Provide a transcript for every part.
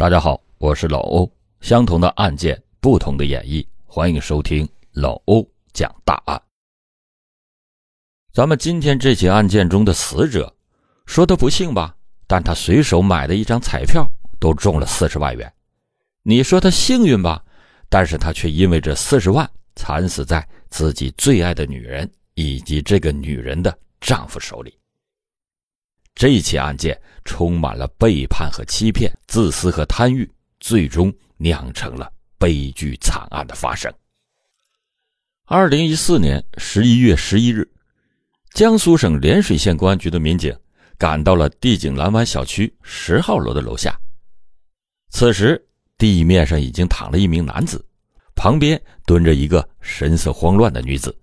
大家好，我是老欧。相同的案件，不同的演绎，欢迎收听老欧讲大案。咱们今天这起案件中的死者，说他不幸吧，但他随手买的一张彩票都中了四十万元。你说他幸运吧，但是他却因为这四十万惨死在自己最爱的女人以及这个女人的丈夫手里。这起案件充满了背叛和欺骗、自私和贪欲，最终酿成了悲剧惨案的发生。二零一四年十一月十一日，江苏省涟水县公安局的民警赶到了帝景蓝湾小区十号楼的楼下。此时，地面上已经躺了一名男子，旁边蹲着一个神色慌乱的女子。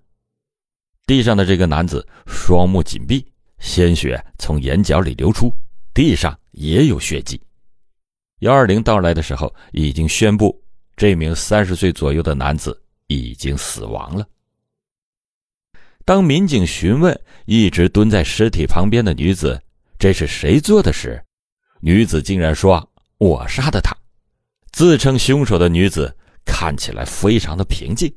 地上的这个男子双目紧闭。鲜血从眼角里流出，地上也有血迹。幺二零到来的时候，已经宣布这名三十岁左右的男子已经死亡了。当民警询问一直蹲在尸体旁边的女子这是谁做的时，女子竟然说：“我杀的他。”自称凶手的女子看起来非常的平静。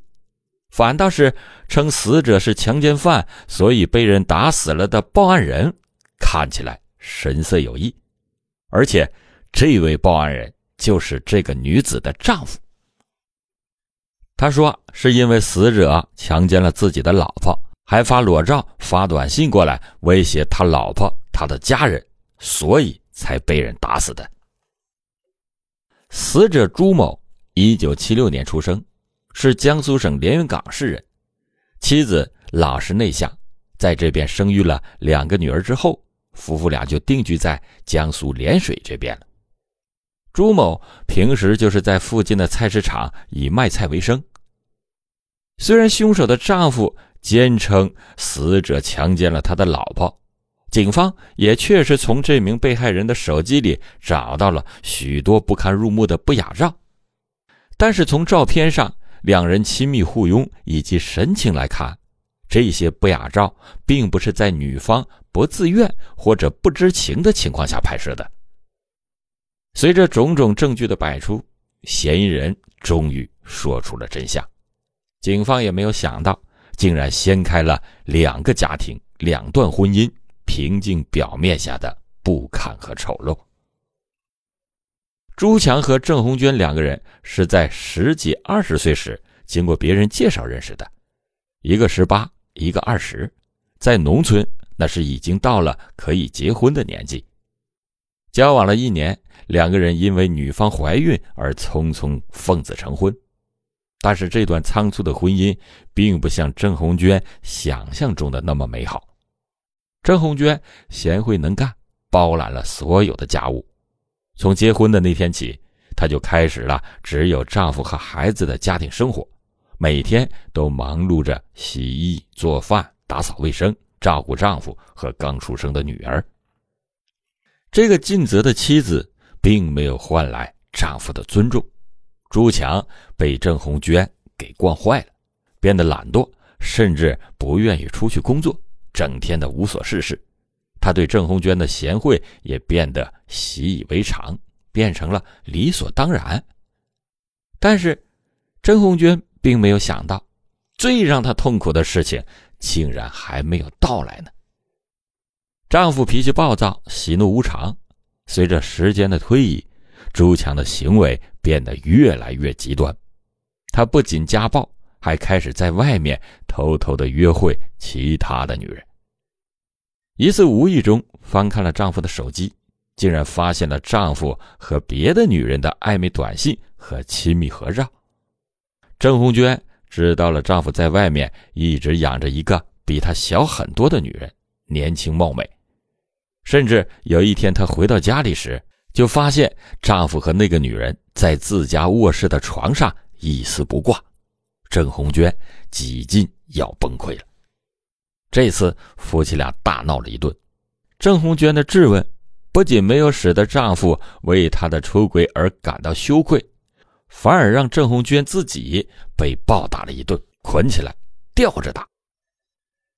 反倒是称死者是强奸犯，所以被人打死了的报案人，看起来神色有异，而且这位报案人就是这个女子的丈夫。他说是因为死者强奸了自己的老婆，还发裸照、发短信过来威胁他老婆、他的家人，所以才被人打死的。死者朱某，一九七六年出生。是江苏省连云港市人，妻子老实内向，在这边生育了两个女儿之后，夫妇俩就定居在江苏涟水这边了。朱某平时就是在附近的菜市场以卖菜为生。虽然凶手的丈夫坚称死者强奸了他的老婆，警方也确实从这名被害人的手机里找到了许多不堪入目的不雅照，但是从照片上。两人亲密互拥以及神情来看，这些不雅照并不是在女方不自愿或者不知情的情况下拍摄的。随着种种证据的摆出，嫌疑人终于说出了真相。警方也没有想到，竟然掀开了两个家庭、两段婚姻平静表面下的不堪和丑陋。朱强和郑红娟两个人是在十几、二十岁时经过别人介绍认识的，一个十八，一个二十，在农村那是已经到了可以结婚的年纪。交往了一年，两个人因为女方怀孕而匆匆奉子成婚，但是这段仓促的婚姻并不像郑红娟想象中的那么美好。郑红娟贤惠能干，包揽了所有的家务。从结婚的那天起，她就开始了只有丈夫和孩子的家庭生活，每天都忙碌着洗衣、做饭、打扫卫生，照顾丈夫和刚出生的女儿。这个尽责的妻子并没有换来丈夫的尊重，朱强被郑红娟给惯坏了，变得懒惰，甚至不愿意出去工作，整天的无所事事。他对郑红娟的贤惠也变得习以为常，变成了理所当然。但是，郑红娟并没有想到，最让她痛苦的事情竟然还没有到来呢。丈夫脾气暴躁，喜怒无常。随着时间的推移，朱强的行为变得越来越极端。他不仅家暴，还开始在外面偷偷的约会其他的女人。一次无意中翻看了丈夫的手机，竟然发现了丈夫和别的女人的暧昧短信和亲密合照。郑红娟知道了丈夫在外面一直养着一个比她小很多的女人，年轻貌美。甚至有一天她回到家里时，就发现丈夫和那个女人在自家卧室的床上一丝不挂。郑红娟几近要崩溃了。这次夫妻俩大闹了一顿，郑红娟的质问不仅没有使得丈夫为她的出轨而感到羞愧，反而让郑红娟自己被暴打了一顿，捆起来吊着打。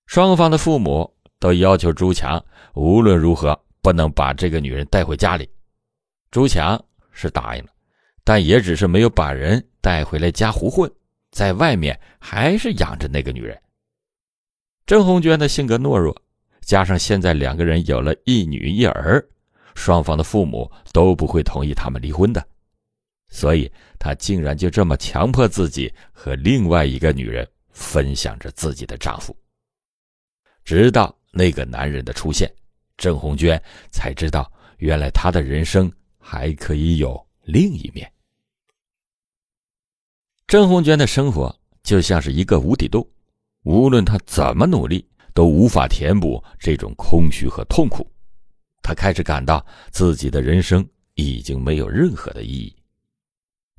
双方的父母都要求朱强无论如何不能把这个女人带回家里。朱强是答应了，但也只是没有把人带回来家胡混，在外面还是养着那个女人。郑红娟的性格懦弱，加上现在两个人有了一女一儿，双方的父母都不会同意他们离婚的，所以她竟然就这么强迫自己和另外一个女人分享着自己的丈夫。直到那个男人的出现，郑红娟才知道，原来她的人生还可以有另一面。郑红娟的生活就像是一个无底洞。无论他怎么努力，都无法填补这种空虚和痛苦。他开始感到自己的人生已经没有任何的意义。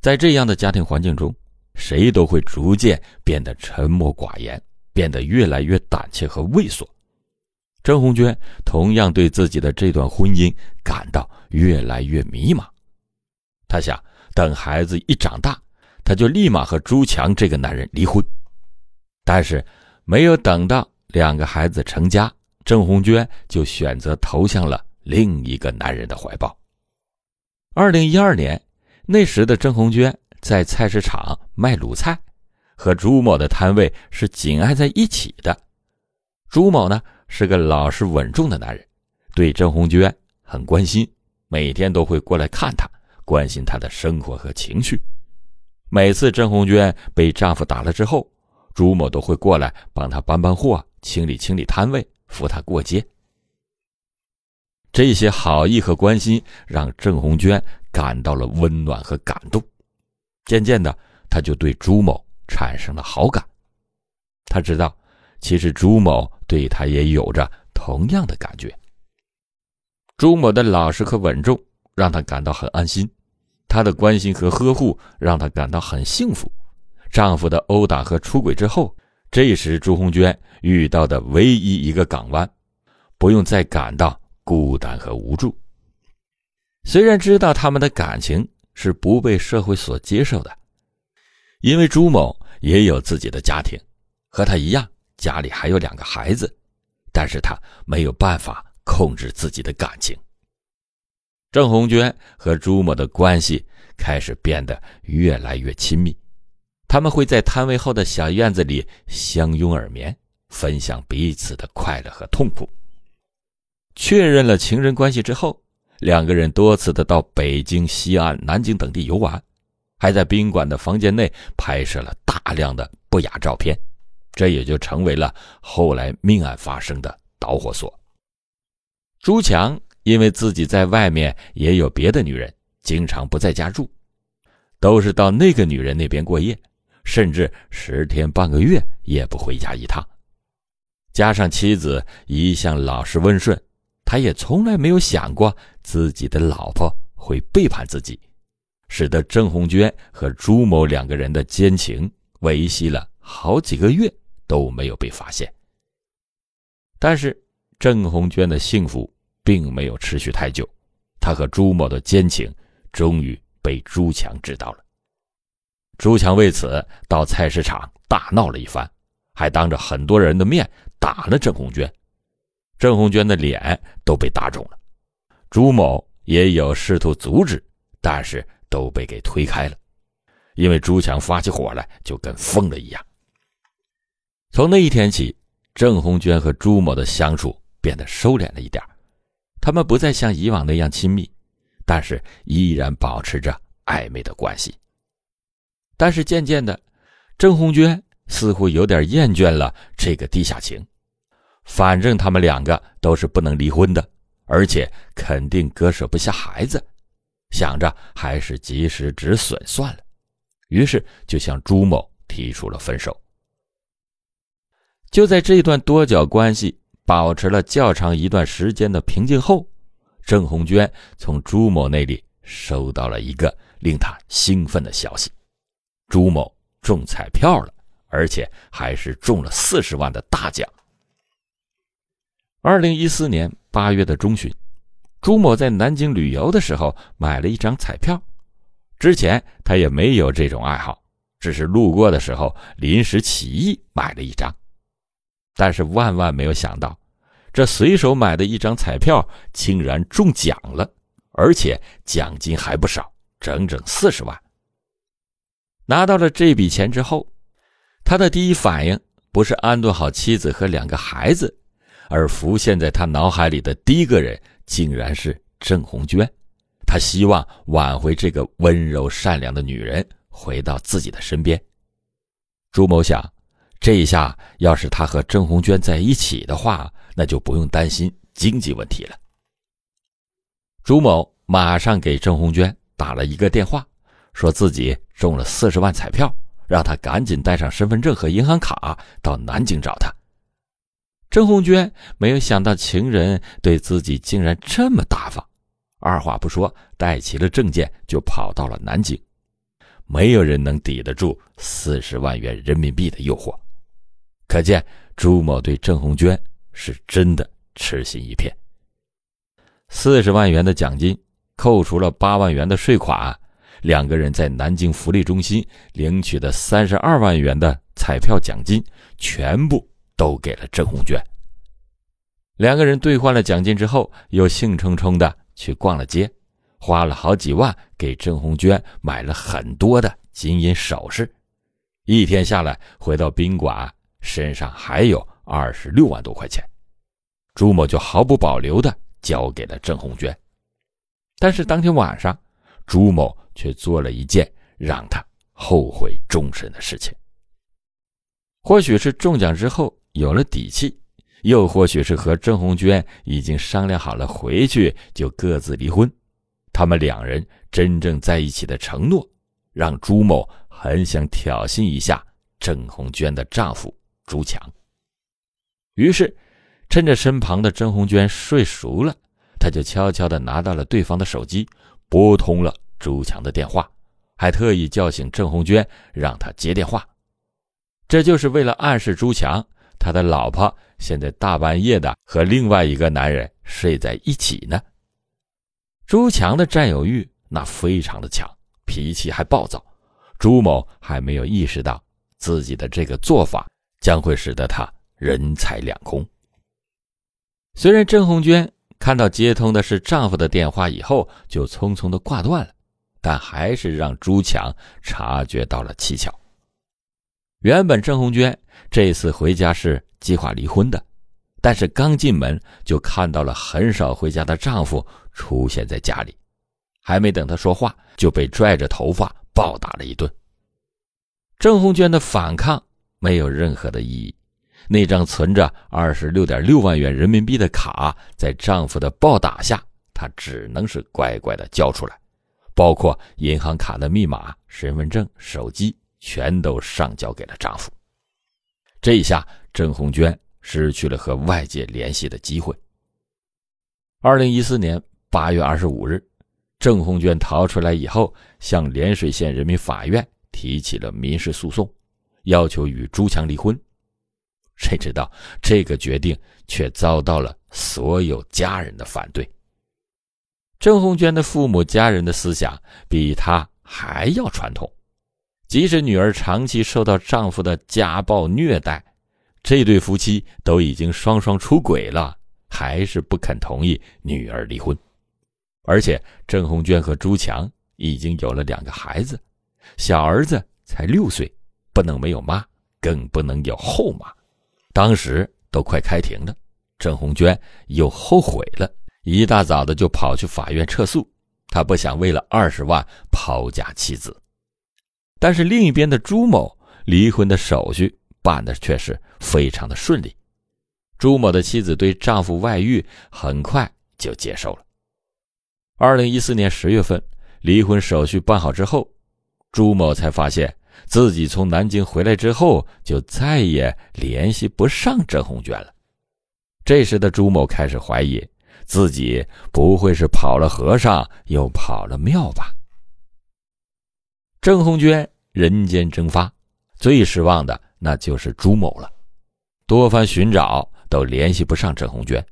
在这样的家庭环境中，谁都会逐渐变得沉默寡言，变得越来越胆怯和畏缩。郑红娟同样对自己的这段婚姻感到越来越迷茫。她想，等孩子一长大，她就立马和朱强这个男人离婚。但是，没有等到两个孩子成家，郑红娟就选择投向了另一个男人的怀抱。二零一二年，那时的郑红娟在菜市场卖卤菜，和朱某的摊位是紧挨在一起的。朱某呢是个老实稳重的男人，对郑红娟很关心，每天都会过来看她，关心她的生活和情绪。每次郑红娟被丈夫打了之后，朱某都会过来帮他搬搬货、清理清理摊位、扶他过街。这些好意和关心让郑红娟感到了温暖和感动，渐渐的，她就对朱某产生了好感。她知道，其实朱某对她也有着同样的感觉。朱某的老实和稳重让她感到很安心，他的关心和呵护让她感到很幸福。丈夫的殴打和出轨之后，这时朱红娟遇到的唯一一个港湾，不用再感到孤单和无助。虽然知道他们的感情是不被社会所接受的，因为朱某也有自己的家庭，和他一样，家里还有两个孩子，但是他没有办法控制自己的感情。郑红娟和朱某的关系开始变得越来越亲密。他们会在摊位后的小院子里相拥而眠，分享彼此的快乐和痛苦。确认了情人关系之后，两个人多次的到北京、西安、南京等地游玩，还在宾馆的房间内拍摄了大量的不雅照片，这也就成为了后来命案发生的导火索。朱强因为自己在外面也有别的女人，经常不在家住，都是到那个女人那边过夜。甚至十天半个月也不回家一趟，加上妻子一向老实温顺，他也从来没有想过自己的老婆会背叛自己，使得郑红娟和朱某两个人的奸情维系了好几个月都没有被发现。但是郑红娟的幸福并没有持续太久，她和朱某的奸情终于被朱强知道了。朱强为此到菜市场大闹了一番，还当着很多人的面打了郑红娟，郑红娟的脸都被打肿了。朱某也有试图阻止，但是都被给推开了，因为朱强发起火来就跟疯了一样。从那一天起，郑红娟和朱某的相处变得收敛了一点，他们不再像以往那样亲密，但是依然保持着暧昧的关系。但是渐渐的，郑红娟似乎有点厌倦了这个地下情。反正他们两个都是不能离婚的，而且肯定割舍不下孩子，想着还是及时止损算了。于是就向朱某提出了分手。就在这段多角关系保持了较长一段时间的平静后，郑红娟从朱某那里收到了一个令她兴奋的消息。朱某中彩票了，而且还是中了四十万的大奖。二零一四年八月的中旬，朱某在南京旅游的时候买了一张彩票。之前他也没有这种爱好，只是路过的时候临时起意买了一张。但是万万没有想到，这随手买的一张彩票竟然中奖了，而且奖金还不少，整整四十万。拿到了这笔钱之后，他的第一反应不是安顿好妻子和两个孩子，而浮现在他脑海里的第一个人竟然是郑红娟。他希望挽回这个温柔善良的女人回到自己的身边。朱某想，这一下要是他和郑红娟在一起的话，那就不用担心经济问题了。朱某马上给郑红娟打了一个电话，说自己中了四十万彩票，让他赶紧带上身份证和银行卡到南京找他。郑红娟没有想到情人对自己竟然这么大方，二话不说带齐了证件就跑到了南京。没有人能抵得住四十万元人民币的诱惑，可见朱某对郑红娟是真的痴心一片。四十万元的奖金，扣除了八万元的税款，两个人在南京福利中心领取的三十二万元的彩票奖金，全部都给了郑红娟。两个人兑换了奖金之后，又兴冲冲的去逛了街，花了好几万给郑红娟买了很多的金银首饰。一天下来，回到宾馆，身上还有二十六万多块钱，朱某就毫不保留的。交给了郑红娟，但是当天晚上，朱某却做了一件让他后悔终身的事情。或许是中奖之后有了底气，又或许是和郑红娟已经商量好了回去就各自离婚，他们两人真正在一起的承诺，让朱某很想挑衅一下郑红娟的丈夫朱强。于是。趁着身旁的郑红娟睡熟了，他就悄悄地拿到了对方的手机，拨通了朱强的电话，还特意叫醒郑红娟，让她接电话。这就是为了暗示朱强，他的老婆现在大半夜的和另外一个男人睡在一起呢。朱强的占有欲那非常的强，脾气还暴躁。朱某还没有意识到自己的这个做法将会使得他人财两空。虽然郑红娟看到接通的是丈夫的电话以后，就匆匆的挂断了，但还是让朱强察觉到了蹊跷。原本郑红娟这次回家是计划离婚的，但是刚进门就看到了很少回家的丈夫出现在家里，还没等她说话，就被拽着头发暴打了一顿。郑红娟的反抗没有任何的意义。那张存着二十六点六万元人民币的卡，在丈夫的暴打下，她只能是乖乖的交出来，包括银行卡的密码、身份证、手机，全都上交给了丈夫。这一下，郑红娟失去了和外界联系的机会。二零一四年八月二十五日，郑红娟逃出来以后，向涟水县人民法院提起了民事诉讼，要求与朱强离婚。谁知道这个决定却遭到了所有家人的反对。郑红娟的父母家人的思想比她还要传统，即使女儿长期受到丈夫的家暴虐待，这对夫妻都已经双双出轨了，还是不肯同意女儿离婚。而且郑红娟和朱强已经有了两个孩子，小儿子才六岁，不能没有妈，更不能有后妈。当时都快开庭了，郑红娟又后悔了，一大早的就跑去法院撤诉。他不想为了二十万抛家弃子。但是另一边的朱某离婚的手续办的却是非常的顺利。朱某的妻子对丈夫外遇很快就接受了。二零一四年十月份，离婚手续办好之后，朱某才发现。自己从南京回来之后，就再也联系不上郑红娟了。这时的朱某开始怀疑，自己不会是跑了和尚又跑了庙吧？郑红娟人间蒸发，最失望的那就是朱某了。多番寻找都联系不上郑红娟，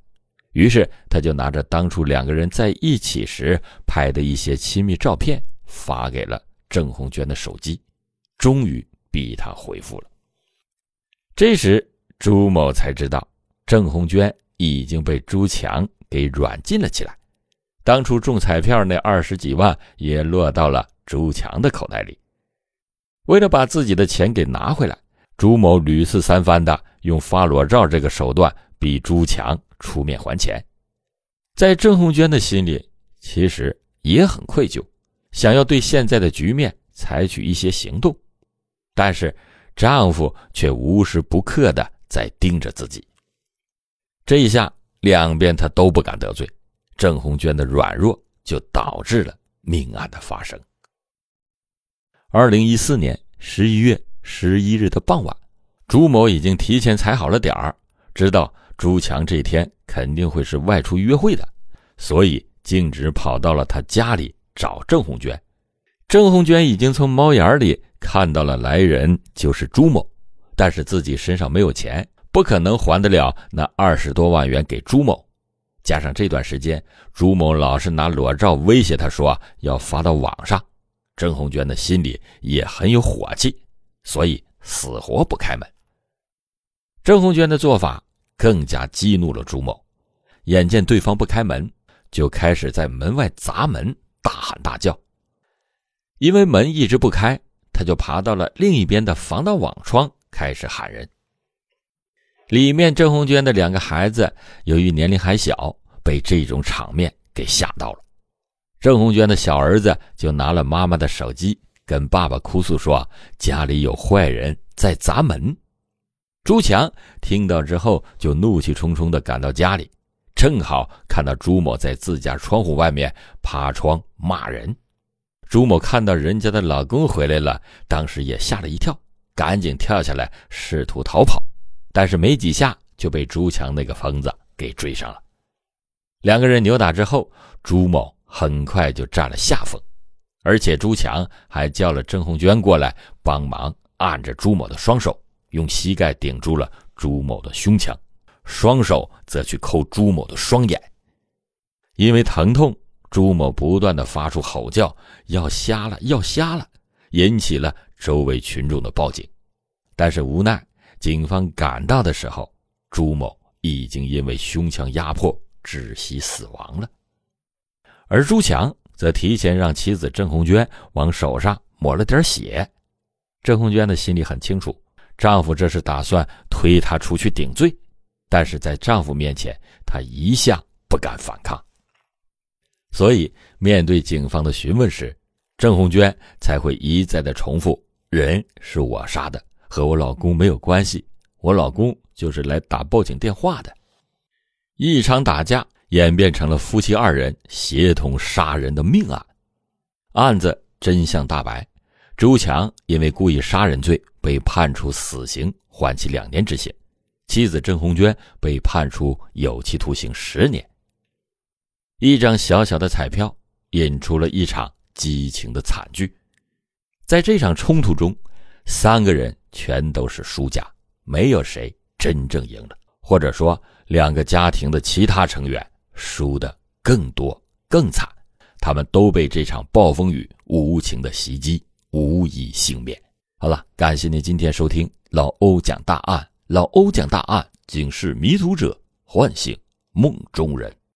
于是他就拿着当初两个人在一起时拍的一些亲密照片，发给了郑红娟的手机。终于逼他回复了。这时，朱某才知道郑红娟已经被朱强给软禁了起来。当初中彩票那二十几万也落到了朱强的口袋里。为了把自己的钱给拿回来，朱某屡次三番的用发裸照这个手段逼朱强出面还钱。在郑红娟的心里，其实也很愧疚，想要对现在的局面采取一些行动，但是丈夫却无时不刻的在盯着自己。这一下，两边他都不敢得罪。郑红娟的软弱就导致了命案的发生。二零一四年十一月十一日的傍晚，朱某已经提前踩好了点儿，知道朱强这天肯定会是外出约会的，所以径直跑到了他家里找郑红娟。郑红娟已经从猫眼里看到了来人就是朱某，但是自己身上没有钱，不可能还得了那二十多万元给朱某。加上这段时间，朱某老是拿裸照威胁他说要发到网上，郑红娟的心里也很有火气，所以死活不开门。郑红娟的做法更加激怒了朱某，眼见对方不开门，就开始在门外砸门，大喊大叫。因为门一直不开，他就爬到了另一边的防盗网窗，开始喊人。里面郑红娟的两个孩子由于年龄还小，被这种场面给吓到了。郑红娟的小儿子就拿了妈妈的手机，跟爸爸哭诉说家里有坏人在砸门。朱强听到之后就怒气冲冲地赶到家里，正好看到朱某在自家窗户外面爬窗骂人。朱某看到人家的老公回来了，当时也吓了一跳，赶紧跳下来试图逃跑。但是没几下就被朱强那个疯子给追上了，两个人扭打之后，朱某很快就占了下风，而且朱强还叫了郑红娟过来帮忙按着朱某的双手，用膝盖顶住了朱某的胸腔，双手则去抠朱某的双眼。因为疼痛，朱某不断的发出吼叫，要瞎了，要瞎了，引起了周围群众的报警，但是无奈。警方赶到的时候，朱某已经因为胸腔压迫窒息死亡了，而朱强则提前让妻子郑红娟往手上抹了点血。郑红娟的心里很清楚，丈夫这是打算推她出去顶罪，但是在丈夫面前，她一向不敢反抗，所以面对警方的询问时，郑红娟才会一再的重复：“人是我杀的。”和我老公没有关系，我老公就是来打报警电话的。一场打架演变成了夫妻二人协同杀人的命案，案子真相大白，朱强因为故意杀人罪被判处死刑，缓期两年执行；妻子郑红娟被判处有期徒刑十年。一张小小的彩票引出了一场激情的惨剧，在这场冲突中，三个人。全都是输家，没有谁真正赢了，或者说两个家庭的其他成员输的更多更惨，他们都被这场暴风雨无情的袭击，无一幸免。好了，感谢您今天收听老欧讲大案，老欧讲大案，警示迷途者，唤醒梦中人。